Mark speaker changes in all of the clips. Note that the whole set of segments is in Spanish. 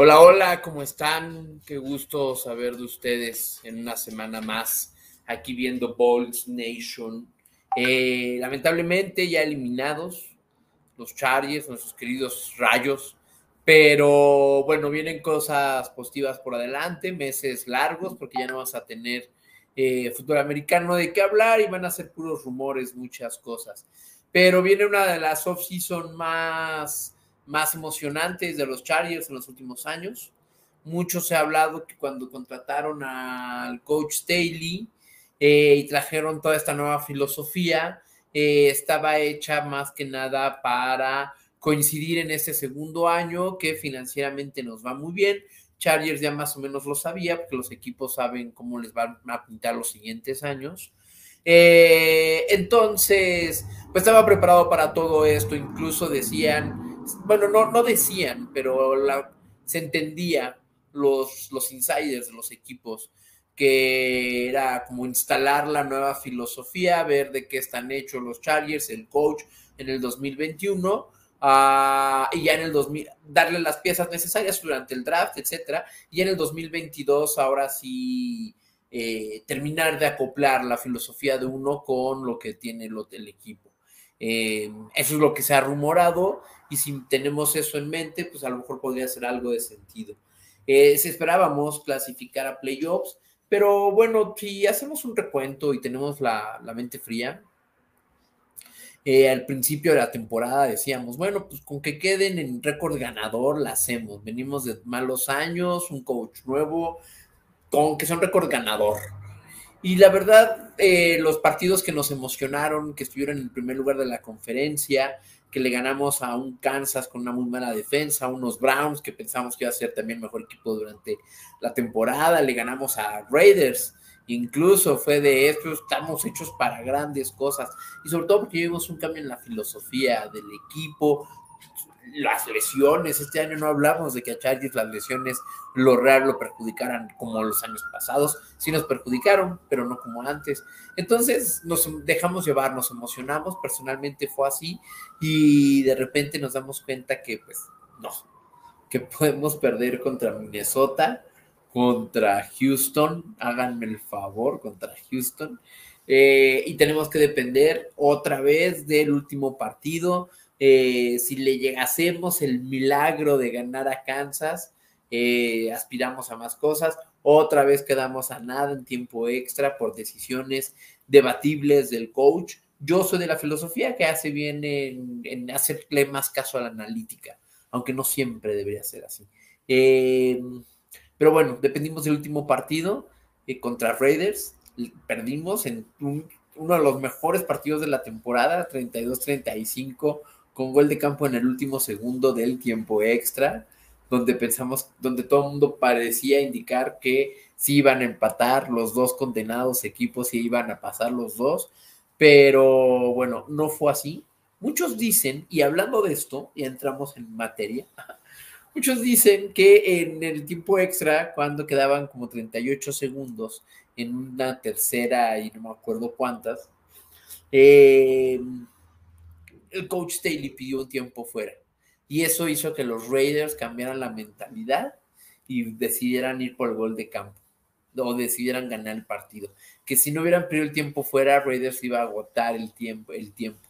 Speaker 1: Hola, hola, ¿cómo están? Qué gusto saber de ustedes en una semana más aquí viendo Balls Nation. Eh, lamentablemente ya eliminados los Chargers, nuestros queridos Rayos, pero bueno, vienen cosas positivas por adelante, meses largos, porque ya no vas a tener eh, fútbol americano de qué hablar y van a ser puros rumores, muchas cosas. Pero viene una de las off-season más más emocionantes de los Chargers en los últimos años. Mucho se ha hablado que cuando contrataron al coach Staley eh, y trajeron toda esta nueva filosofía, eh, estaba hecha más que nada para coincidir en este segundo año que financieramente nos va muy bien. Chargers ya más o menos lo sabía porque los equipos saben cómo les van a pintar los siguientes años. Eh, entonces, pues estaba preparado para todo esto. Incluso decían bueno, no, no decían, pero la, se entendía los, los insiders de los equipos que era como instalar la nueva filosofía, ver de qué están hechos los Chargers, el coach en el 2021 ah, y ya en el 2000 darle las piezas necesarias durante el draft, etcétera, y en el 2022 ahora sí eh, terminar de acoplar la filosofía de uno con lo que tiene el, el equipo. Eh, eso es lo que se ha rumorado y si tenemos eso en mente, pues a lo mejor podría ser algo de sentido. Eh, si esperábamos clasificar a playoffs, pero bueno, si hacemos un recuento y tenemos la, mente fría, eh, al principio de la temporada decíamos, bueno, pues con que queden en récord ganador la hacemos. Venimos de malos años, un coach nuevo, con que un récord ganador. Y la verdad, eh, los partidos que nos emocionaron, que estuvieron en el primer lugar de la conferencia, que le ganamos a un Kansas con una muy mala defensa, a unos Browns que pensamos que iba a ser también mejor equipo durante la temporada, le ganamos a Raiders, incluso fue de esto, estamos hechos para grandes cosas, y sobre todo porque vimos un cambio en la filosofía del equipo, las lesiones, este año no hablamos de que a Chargers las lesiones lo real lo perjudicaran como los años pasados, sí nos perjudicaron, pero no como antes. Entonces nos dejamos llevar, nos emocionamos, personalmente fue así y de repente nos damos cuenta que pues no, que podemos perder contra Minnesota, contra Houston, háganme el favor, contra Houston. Eh, y tenemos que depender otra vez del último partido eh, si le llegásemos el milagro de ganar a Kansas, eh, aspiramos a más cosas. Otra vez quedamos a nada en tiempo extra por decisiones debatibles del coach. Yo soy de la filosofía que hace bien en, hacerle más caso a la analítica, aunque no siempre debería ser así. Eh, pero bueno, dependimos del último partido contra Raiders. Perdimos en uno de los mejores partidos de la temporada, 32-35 con gol de campo en el último segundo del tiempo extra, donde pensamos, donde todo el mundo parecía indicar que sí iban a empatar los dos condenados equipos y iban a pasar los dos, pero bueno, no fue así. Muchos dicen, y hablando de esto, y entramos en materia, muchos dicen que en el tiempo extra, cuando quedaban como 38 segundos en una tercera y no me acuerdo cuántas, eh, el coach Staley pidió un tiempo fuera. Y eso hizo que los Raiders cambiaran la mentalidad y decidieran ir por el gol de campo o decidieran ganar el partido. Que si no hubieran pedido el tiempo fuera, Raiders iba a agotar el tiempo. El tiempo.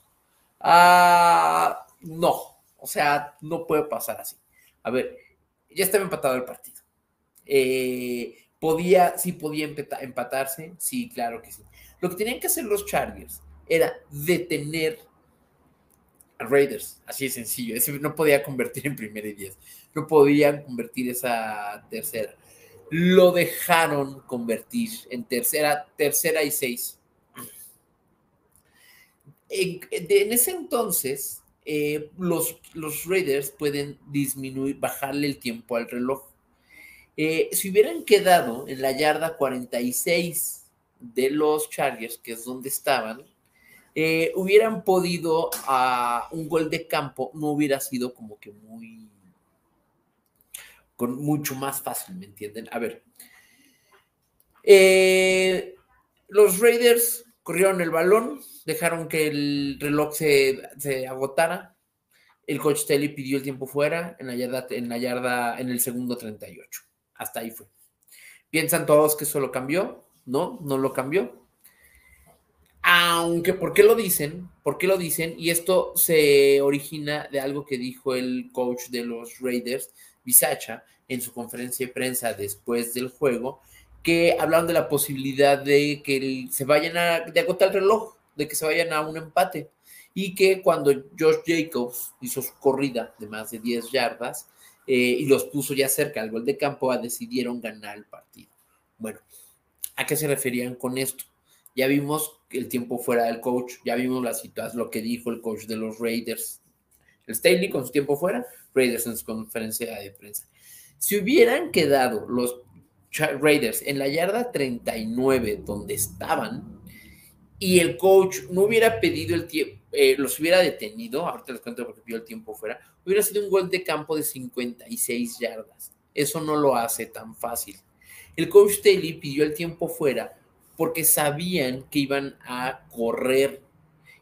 Speaker 1: Ah, no, o sea, no puede pasar así. A ver, ya estaba empatado el partido. Eh, podía, sí podía empatarse, sí, claro que sí. Lo que tenían que hacer los Chargers era detener Raiders, así de sencillo. Ese no podía convertir en primera y diez. No podían convertir esa tercera. Lo dejaron convertir en tercera, tercera y seis. En, ese entonces, eh, los, los Raiders pueden disminuir, bajarle el tiempo al reloj. Eh, si hubieran quedado en la yarda 46 de los Chargers, que es donde estaban, eh, hubieran podido a un gol de campo, no hubiera sido como que muy, con mucho más fácil, ¿me entienden? A ver, eh, los Raiders corrieron el balón, dejaron que el reloj se, agotara, el coach Staley pidió el tiempo fuera en la yarda, en la yarda, en el segundo 38. Hasta ahí fue. ¿Piensan todos que eso lo cambió? No, no lo cambió. Aunque, ¿por qué lo dicen? ¿Por qué lo dicen? Y esto se origina de algo que dijo el coach de los Raiders, Bisacha, en su conferencia de prensa después del juego, que hablaron de la posibilidad de que se vayan a, de agotar el reloj, de que se vayan a un empate y que cuando Josh Jacobs hizo su corrida de más de 10 yardas eh, y los puso ya cerca al gol de campo, decidieron ganar el partido. Bueno, ¿a qué se referían con esto? Ya vimos el tiempo fuera del coach, ya vimos la situación, lo que dijo el coach de los Raiders, el Staley con su tiempo fuera, Raiders en su conferencia de prensa. Si hubieran quedado los Raiders en la yarda 39 donde estaban y el coach no hubiera pedido el tiempo, eh, los hubiera detenido, ahorita les cuento porque pidió el tiempo fuera, hubiera sido un gol de campo de 56 yardas. Eso no lo hace tan fácil. El coach Staley pidió el tiempo fuera porque sabían que iban a correr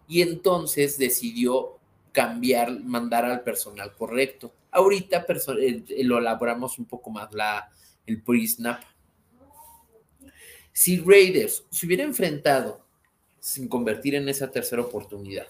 Speaker 1: y entonces decidió cambiar, mandar al personal correcto. Ahorita lo elaboramos un poco más la, el pre-snap. Si Raiders se hubiera enfrentado sin convertir en esa tercera oportunidad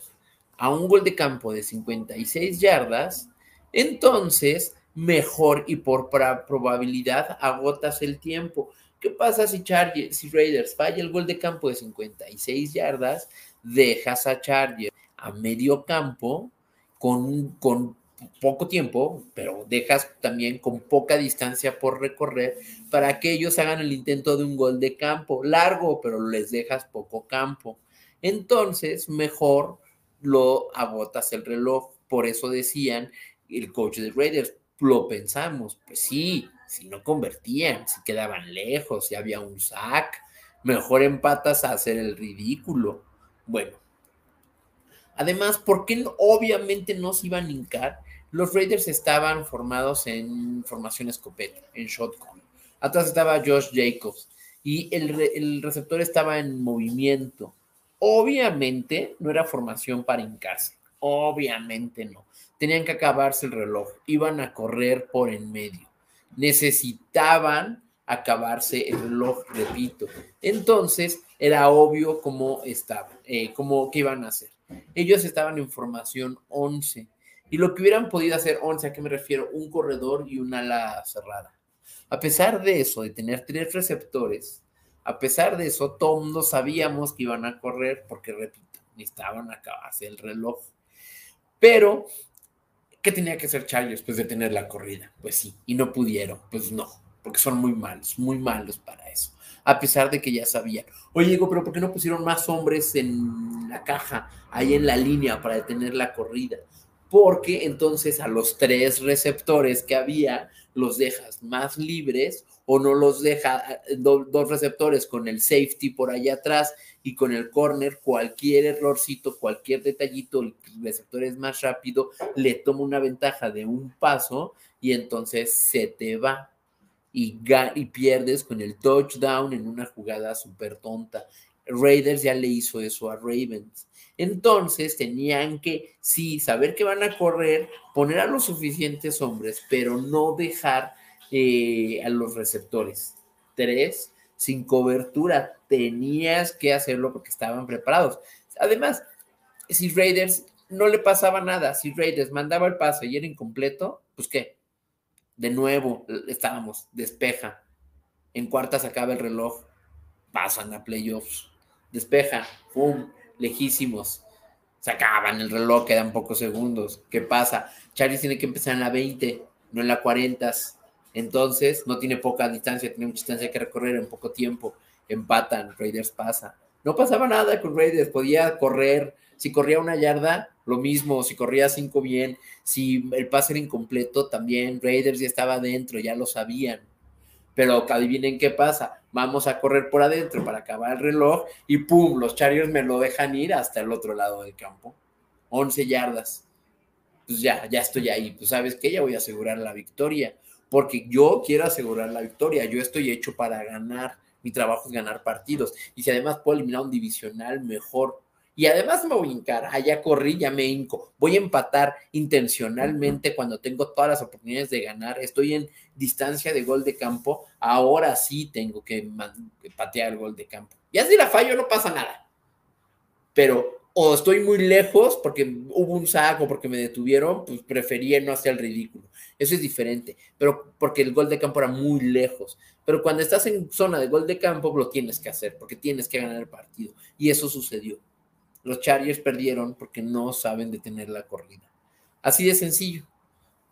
Speaker 1: a un gol de campo de 56 yardas, entonces mejor y por probabilidad agotas el tiempo. ¿Qué pasa si, Chargers, si Raiders falla el gol de campo de 56 yardas? Dejas a Chargers a medio campo con, con poco tiempo, pero dejas también con poca distancia por recorrer para que ellos hagan el intento de un gol de campo largo, pero les dejas poco campo entonces mejor lo agotas el reloj. Por eso decían el coach de Raiders, lo pensamos, pues sí, si no convertían, si quedaban lejos, si había un sack, mejor empatas a hacer el ridículo. Bueno, además, ¿por qué obviamente no se iban a hincar? Los Raiders estaban formados en formación escopeta, en shotgun. Atrás estaba Josh Jacobs y el, el receptor estaba en movimiento. Obviamente no era formación para hincarse, obviamente no. Tenían que acabarse el reloj, iban a correr por en medio. Necesitaban acabarse el reloj, repito. Entonces era obvio cómo estaban, eh, cómo, qué iban a hacer. Ellos estaban en formación 11 y lo que hubieran podido hacer 11, ¿a qué me refiero? Un corredor y una ala cerrada. A pesar de eso, de tener tres receptores, a pesar de eso, todos sabíamos que iban a correr porque, repito, necesitaban acabarse el reloj. Pero, ¿qué tenía que hacer Chargers? Pues detener la corrida. Pues sí, y no pudieron. Pues no, porque son muy malos, muy malos para eso. A pesar de que ya sabían. Oye, Diego, pero ¿por qué no pusieron más hombres en la caja, ahí en la línea, para detener la corrida? Porque entonces a los tres receptores que había los dejas más libres o no los deja eh, dos receptores con el safety por allá atrás y con el corner, cualquier errorcito, cualquier detallito, el receptor es más rápido, le toma una ventaja de un paso y entonces se te va y, y pierdes con el touchdown en una jugada súper tonta. Raiders ya le hizo eso a Ravens. Entonces tenían que, sí, saber que van a correr, poner a los suficientes hombres, pero no dejar eh, a los receptores. Tres, sin cobertura, tenías que hacerlo porque estaban preparados. Además, si Raiders no le pasaba nada, si Raiders mandaba el pase y era incompleto, pues qué, de nuevo estábamos, despeja. En cuartas acaba el reloj, pasan a playoffs, despeja, ¡pum! Lejísimos. Se acaban el reloj, quedan pocos segundos. ¿Qué pasa? Charlie tiene que empezar en la 20, no en la 40. Entonces, no tiene poca distancia, tiene mucha distancia que recorrer en poco tiempo. Empatan, Raiders pasa. No pasaba nada con Raiders, podía correr. Si corría una yarda, lo mismo. Si corría cinco, bien. Si el pase era incompleto, también. Raiders ya estaba adentro, ya lo sabían. Pero adivinen qué pasa. Vamos a correr por adentro para acabar el reloj y ¡pum! Los Chargers me lo dejan ir hasta el otro lado del campo. 11 yardas. Pues ya, ya estoy ahí. Pues sabes que ya voy a asegurar la victoria porque yo quiero asegurar la victoria, yo estoy hecho para ganar, mi trabajo es ganar partidos, y si además puedo eliminar un divisional, mejor. Y además me voy a hincar, ah, ya corrí, ya me hinco. Voy a empatar intencionalmente cuando tengo todas las oportunidades de ganar. Estoy en distancia de gol de campo. Ahora sí tengo que patear el gol de campo. Ya si la fallo no pasa nada. Pero o estoy muy lejos porque hubo un saco, porque me detuvieron, pues prefería no hacer el ridículo. Eso es diferente, pero porque el gol de campo era muy lejos. Pero cuando estás en zona de gol de campo, lo tienes que hacer, porque tienes que ganar el partido. Y eso sucedió. Los Chargers perdieron porque no saben detener la corrida. Así de sencillo.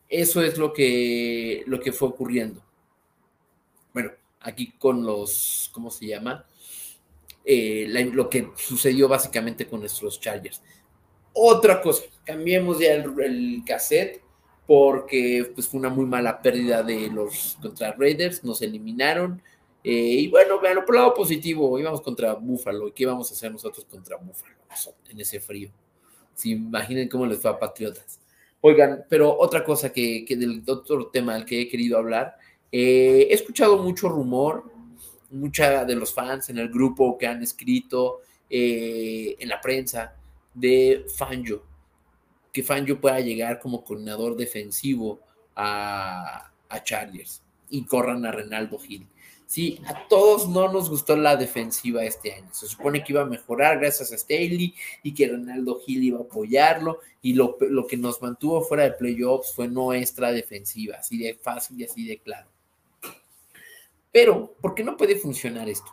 Speaker 1: Eso es lo que, lo que fue ocurriendo. Bueno, aquí con los, ¿cómo se llama? Eh, lo que sucedió básicamente con nuestros Chargers. Otra cosa, cambiemos ya el, cassette porque pues, fue una muy mala pérdida de los contra Raiders, nos eliminaron. Eh, y bueno, vean, por lado positivo, íbamos contra Buffalo. ¿Y qué íbamos a hacer nosotros contra Buffalo en ese frío? Si imaginen cómo les fue a Patriotas. Oigan, pero otra cosa que, del otro tema al que he querido hablar, eh, he escuchado mucho rumor mucha de los fans en el grupo que han escrito eh, en la prensa de Fangio, que Fangio pueda llegar como coordinador defensivo a, Chargers y corran a Renaldo Gil. Sí, a todos no nos gustó la defensiva este año. Se supone que iba a mejorar gracias a Staley y que Renaldo Gil iba a apoyarlo. Y lo, lo que nos mantuvo fuera de playoffs fue nuestra defensiva, así de fácil y así de claro. Pero, ¿por qué no puede funcionar esto?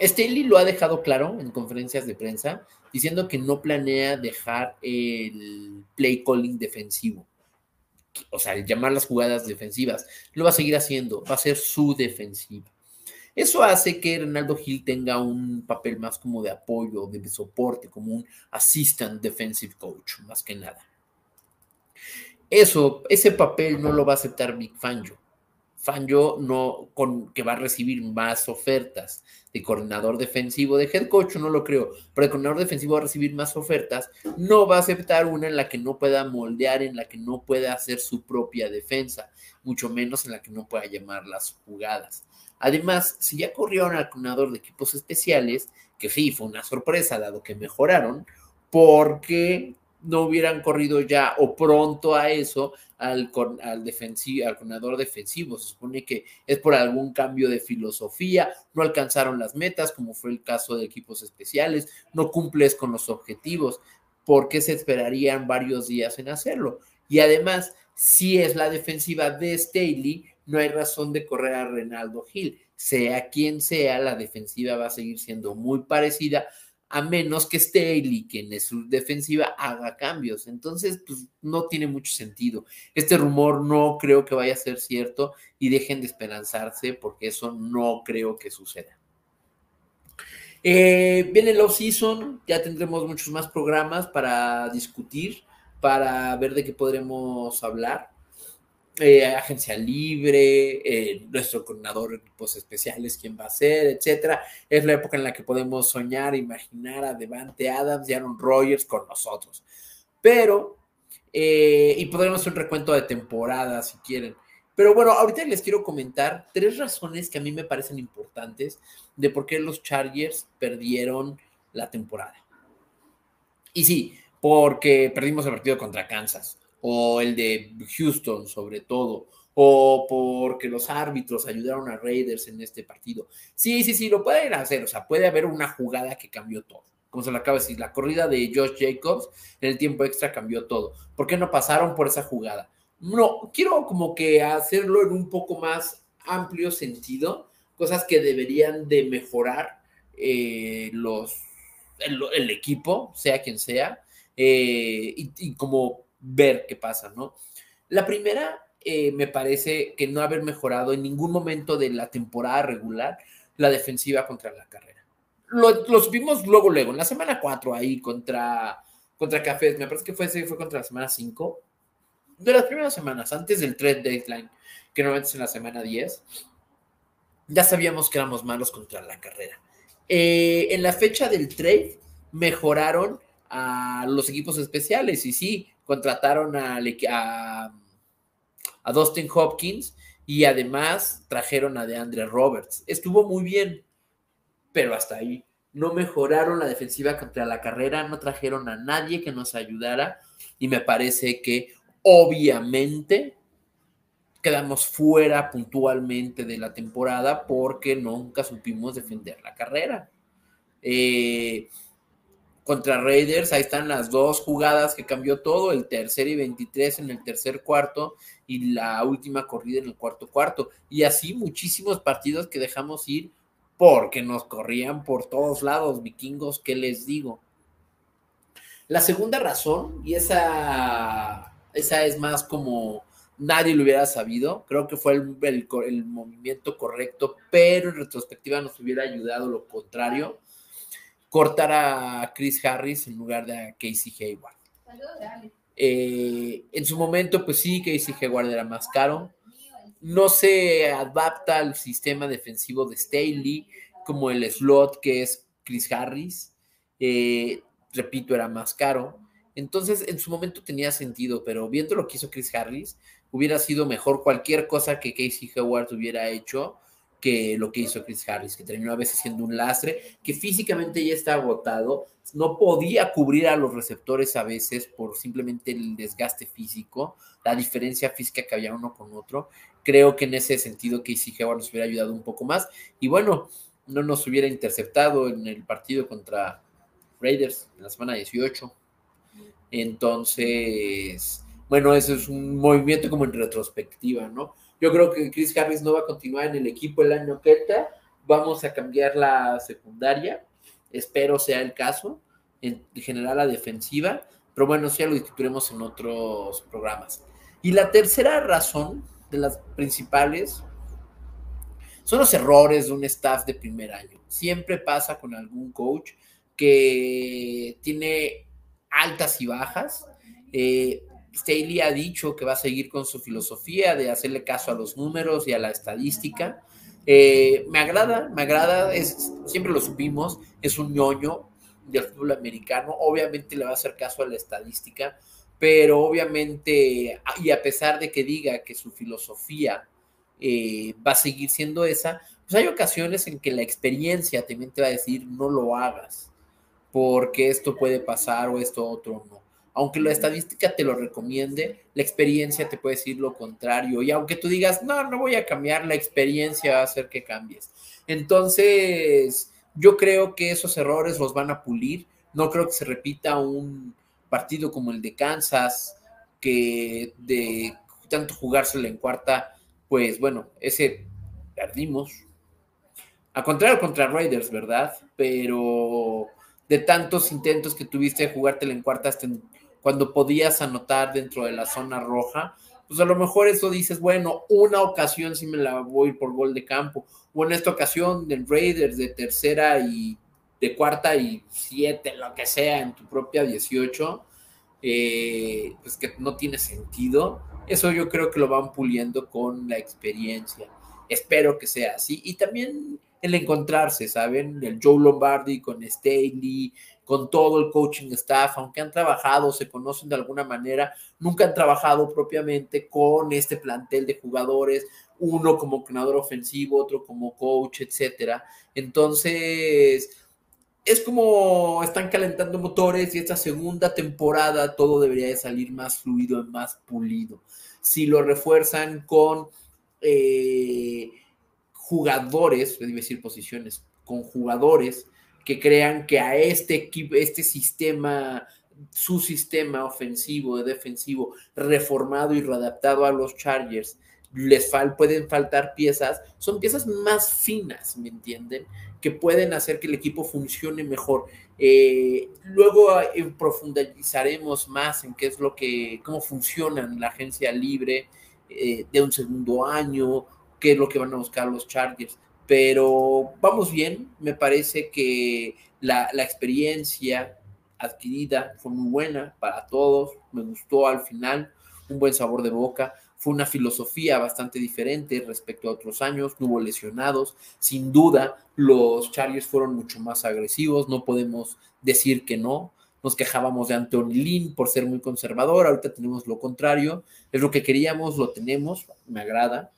Speaker 1: Staley lo ha dejado claro en conferencias de prensa, diciendo que no planea dejar el play calling defensivo. O sea, llamar las jugadas defensivas. Lo va a seguir haciendo, va a ser su defensiva. Eso hace que Ronaldo Hill tenga un papel más como de apoyo, de soporte, como un assistant defensive coach, más que nada. Eso, ese papel no lo va a aceptar Big Fangio. Fangio no, con, que va a recibir más ofertas de coordinador defensivo, de head coach no lo creo, pero el coordinador defensivo va a recibir más ofertas, no va a aceptar una en la que no pueda moldear, en la que no pueda hacer su propia defensa, mucho menos en la que no pueda llamar las jugadas. Además, si ya corrieron al coordinador de equipos especiales, que sí, fue una sorpresa dado que mejoraron, porque no hubieran corrido ya o pronto a eso al, al, defensivo, al coordinador defensivo. Se supone que es por algún cambio de filosofía, no alcanzaron las metas, como fue el caso de equipos especiales, no cumples con los objetivos. ¿Por qué se esperarían varios días en hacerlo? Y además, si es la defensiva de Staley, no hay razón de correr a Renaldo Gil. Sea quien sea, la defensiva va a seguir siendo muy parecida a menos que Staley, quien es su defensiva, haga cambios. Entonces, pues no tiene mucho sentido. Este rumor no creo que vaya a ser cierto y dejen de esperanzarse porque eso no creo que suceda. Eh, viene el off-season, ya tendremos muchos más programas para discutir, para ver de qué podremos hablar. Eh, agencia libre, eh, nuestro coordinador de equipos especiales, quién va a ser, etcétera. Es la época en la que podemos soñar, imaginar a Devante Adams y Aaron Rodgers con nosotros. Pero, eh, y podremos hacer un recuento de temporada si quieren. Pero bueno, ahorita les quiero comentar tres razones que a mí me parecen importantes de por qué los Chargers perdieron la temporada. Y sí, porque perdimos el partido contra Kansas o el de Houston sobre todo, o porque los árbitros ayudaron a Raiders en este partido. Sí, sí, sí, lo pueden hacer, o sea, puede haber una jugada que cambió todo. Como se lo acaba de decir, la corrida de Josh Jacobs en el tiempo extra cambió todo. ¿Por qué no pasaron por esa jugada? No, quiero como que hacerlo en un poco más amplio sentido, cosas que deberían de mejorar eh, los, el, equipo, sea quien sea, eh, y como ver qué pasa, ¿no? La primera, eh, me parece que no haber mejorado en ningún momento de la temporada regular la defensiva contra la carrera. Lo, los vimos luego, luego, en la semana 4 ahí contra, contra Cafés, me parece que fue, fue contra la semana 5, de las primeras semanas, antes del trade deadline, que normalmente es en la semana 10, ya sabíamos que éramos malos contra la carrera. Eh, en la fecha del trade mejoraron a los equipos especiales y sí, contrataron a, a, Dustin Hopkins y además trajeron a DeAndre Roberts. Estuvo muy bien, pero hasta ahí. no mejoraron la defensiva contra la carrera, no trajeron a nadie que nos ayudara y me parece que obviamente quedamos fuera puntualmente de la temporada porque nunca supimos defender la carrera. Eh, contra Raiders, ahí están las dos jugadas que cambió todo, el tercer y 23 en el tercer cuarto y la última corrida en el cuarto cuarto. Y así muchísimos partidos que dejamos ir porque nos corrían por todos lados, vikingos, ¿qué les digo? La segunda razón, y esa, esa es más como nadie lo hubiera sabido. Creo que fue el, el, movimiento correcto, pero en retrospectiva nos hubiera ayudado lo contrario. Cortar a Chris Harris en lugar de a Casey Hayward. Eh, en su momento, pues sí, Casey Hayward era más caro. No se adapta al sistema defensivo de Staley, como el slot que es Chris Harris. Eh, repito, era más caro. Entonces, en su momento tenía sentido, pero viendo lo que hizo Chris Harris, hubiera sido mejor cualquier cosa que Casey Howard hubiera hecho que lo que hizo Chris Harris, que terminó a veces siendo un lastre, que físicamente ya está agotado, no podía cubrir a los receptores a veces por simplemente el desgaste físico, la diferencia física que había uno con otro. Creo que en ese sentido Casey Howard nos hubiera ayudado un poco más y bueno, no nos hubiera interceptado en el partido contra Raiders en la semana 18. Entonces, bueno, eso es un movimiento como en retrospectiva, ¿no? Yo creo que Chris Harris no va a continuar en el equipo el año que entra. Vamos a cambiar la secundaria. Espero sea el caso. En general la defensiva. Pero bueno, sí ya lo discutiremos en otros programas. Y la tercera razón de las principales son los errores de un staff de primer año. Siempre pasa con algún coach que tiene altas y bajas. Eh, Staley ha dicho que va a seguir con su filosofía de hacerle caso a los números y a la estadística. Eh, me agrada, me agrada, es, siempre lo supimos, es un ñoño del fútbol americano, obviamente le va a hacer caso a la estadística, pero obviamente, y a pesar de que diga que su filosofía eh, va a seguir siendo esa, pues hay ocasiones en que la experiencia también te va a decir no lo hagas, porque esto puede pasar o esto otro no aunque la estadística te lo recomiende, la experiencia te puede decir lo contrario. Y aunque tú digas, no, no voy a cambiar, la experiencia va a hacer que cambies. Entonces, yo creo que esos errores los van a pulir. No creo que se repita un partido como el de Kansas, que de tanto jugársela en cuarta, pues bueno, ese perdimos. A contrario contra Raiders, ¿verdad? Pero de tantos intentos que tuviste de jugártela en cuarta hasta en cuando podías anotar dentro de la zona roja, pues a lo mejor eso dices, bueno, una ocasión sí me la voy por gol de campo, o en esta ocasión del Raiders de tercera y de cuarta y siete, lo que sea, en tu propia 18, eh, pues que no tiene sentido. Eso yo creo que lo van puliendo con la experiencia. Espero que sea así. Y también el encontrarse, ¿saben? El Joe Lombardi con Staley, con todo el coaching staff, aunque han trabajado, se conocen de alguna manera, nunca han trabajado propiamente con este plantel de jugadores, uno como entrenador ofensivo, otro como coach, etcétera. Entonces, es como están calentando motores y esta segunda temporada todo debería de salir más fluido más pulido. Si lo refuerzan con eh, jugadores, es decir, posiciones, con jugadores que crean que a este equipo, este sistema, su sistema ofensivo, defensivo, reformado y readaptado a los Chargers, les pueden faltar piezas, son piezas más finas, ¿me entienden? Que pueden hacer que el equipo funcione mejor. Eh, luego eh, profundizaremos más en qué es lo que, cómo funciona la agencia libre eh, de un segundo año, qué es lo que van a buscar los Chargers pero vamos bien, me parece que la, experiencia adquirida fue muy buena para todos, me gustó al final, un buen sabor de boca, fue una filosofía bastante diferente respecto a otros años, no hubo lesionados, sin duda los Chargers fueron mucho más agresivos, no podemos decir que no, nos quejábamos de Anthony Lynn por ser muy conservador, ahorita tenemos lo contrario, es lo que queríamos, lo tenemos, me agrada,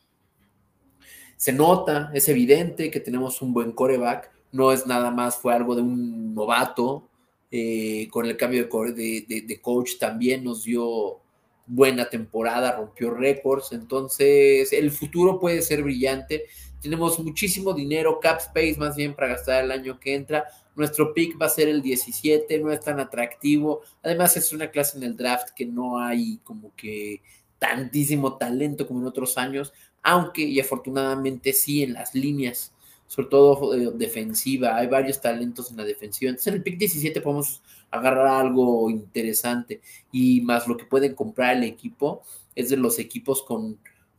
Speaker 1: se nota, es evidente que tenemos un buen coreback. no es nada más, fue algo de un novato, eh, con el cambio de, coach también nos dio buena temporada, rompió récords, entonces el futuro puede ser brillante. Tenemos muchísimo dinero, cap space más bien para gastar el año que entra. Nuestro pick va a ser el 17, no es tan atractivo. Además es una clase en el draft que no hay como que tantísimo talento como en otros años, aunque y afortunadamente sí en las líneas sobre todo eh, defensiva, hay varios talentos en la defensiva. Entonces en el pick 17 podemos agarrar algo interesante y más lo que pueden comprar el equipo es de los equipos con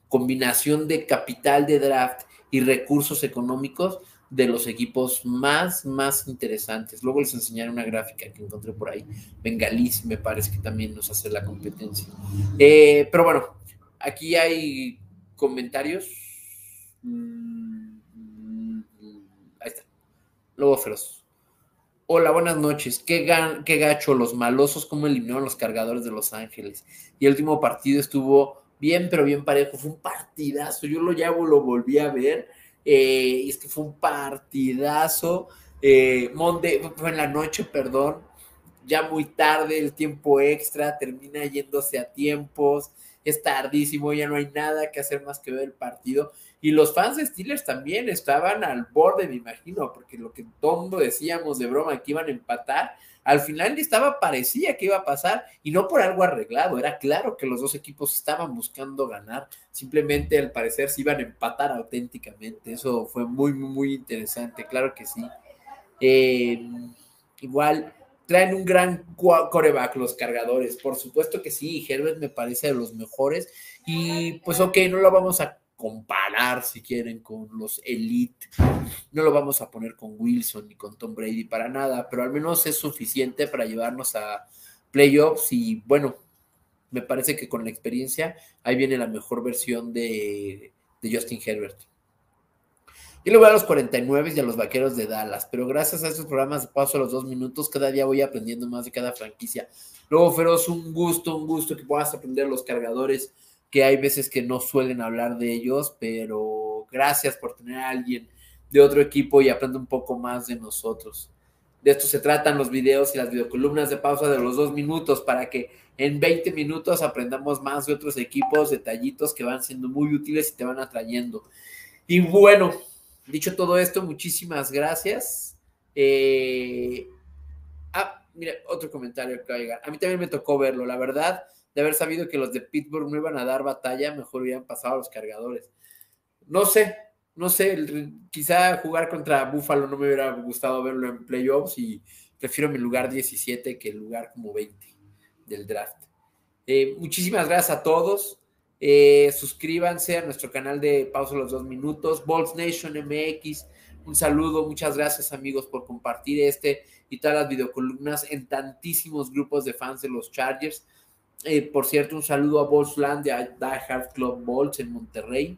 Speaker 1: combinación de capital de draft y recursos económicos de los equipos más, más interesantes. Luego les enseñaré una gráfica que encontré por ahí. Bengalis me parece que también nos hace la competencia. Eh, pero bueno, aquí hay comentarios. Mm. Lobo Feroz. Hola, buenas noches. ¿Qué, qué gacho, los malosos, cómo eliminaron los cargadores de Los Ángeles. Y el último partido estuvo bien, pero bien parejo. Fue un partidazo. Yo lo llamo, lo volví a ver. Eh, y es que fue un partidazo. Eh, fue en la noche, perdón. Ya muy tarde, el tiempo extra termina yéndose a tiempos. Es tardísimo, ya no hay nada que hacer más que ver el partido. Y los fans de Steelers también estaban al borde, me imagino, porque lo que todo decíamos de broma que iban a empatar, al final estaba, parecía que iba a pasar, y no por algo arreglado, era claro que los dos equipos estaban buscando ganar, simplemente al parecer se iban a empatar auténticamente, eso fue muy, muy, muy interesante, claro que sí. Eh, igual, traen un gran coreback los cargadores, por supuesto que sí, Herbert me parece de los mejores, y pues ok, no lo vamos a comparar, si quieren, con los Elite. No lo vamos a poner con Wilson ni con Tom Brady para nada, pero al menos es suficiente para llevarnos a playoffs y bueno, me parece que con la experiencia ahí viene la mejor versión de, Justin Herbert. Yo le voy a los 49 y a los vaqueros de Dallas, pero gracias a estos programas de paso a los dos minutos, cada día voy aprendiendo más de cada franquicia. Luego, Feroz, un gusto, un gusto que puedas aprender los cargadores que hay veces que no suelen hablar de ellos, pero gracias por tener a alguien de otro equipo y aprende un poco más de nosotros. De esto se tratan los videos y las videocolumnas de pausa de los dos minutos para que en 20 minutos aprendamos más de otros equipos, detallitos que van siendo muy útiles y te van atrayendo. Y bueno, dicho todo esto, muchísimas gracias. Eh, ah, mira, otro comentario que va a llegar. A mí también me tocó verlo, la verdad de haber sabido que los de Pittsburgh no iban a dar batalla, mejor hubieran pasado a los cargadores. No sé, no sé, quizá jugar contra Buffalo no me hubiera gustado verlo en playoffs y prefiero mi lugar 17 que el lugar como 20 del draft. Eh, muchísimas gracias a todos. Eh, suscríbanse a nuestro canal de Pausa los dos minutos, Bolts Nation MX. Un saludo, muchas gracias amigos por compartir este y todas las videocolumnas en tantísimos grupos de fans de los Chargers. Eh, por cierto, un saludo a Bolsland de Die Hard Club Bolts en Monterrey.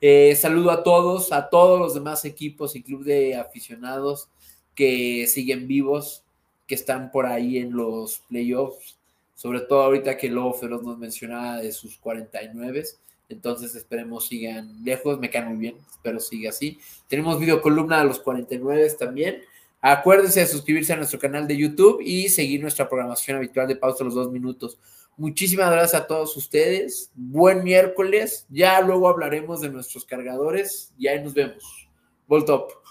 Speaker 1: Eh, saludo a todos, a todos los demás equipos y club de aficionados que siguen vivos, que están por ahí en los playoffs, sobre todo ahorita que Lobo Feroz nos mencionaba de sus 49. Entonces esperemos sigan lejos, me caen muy bien, espero siga así. Tenemos video columna de los 49 también. Acuérdense de suscribirse a nuestro canal de YouTube y seguir nuestra programación habitual de pausa los dos minutos. Muchísimas gracias a todos ustedes. Buen miércoles. Ya luego hablaremos de nuestros cargadores y ahí nos vemos. Voltop.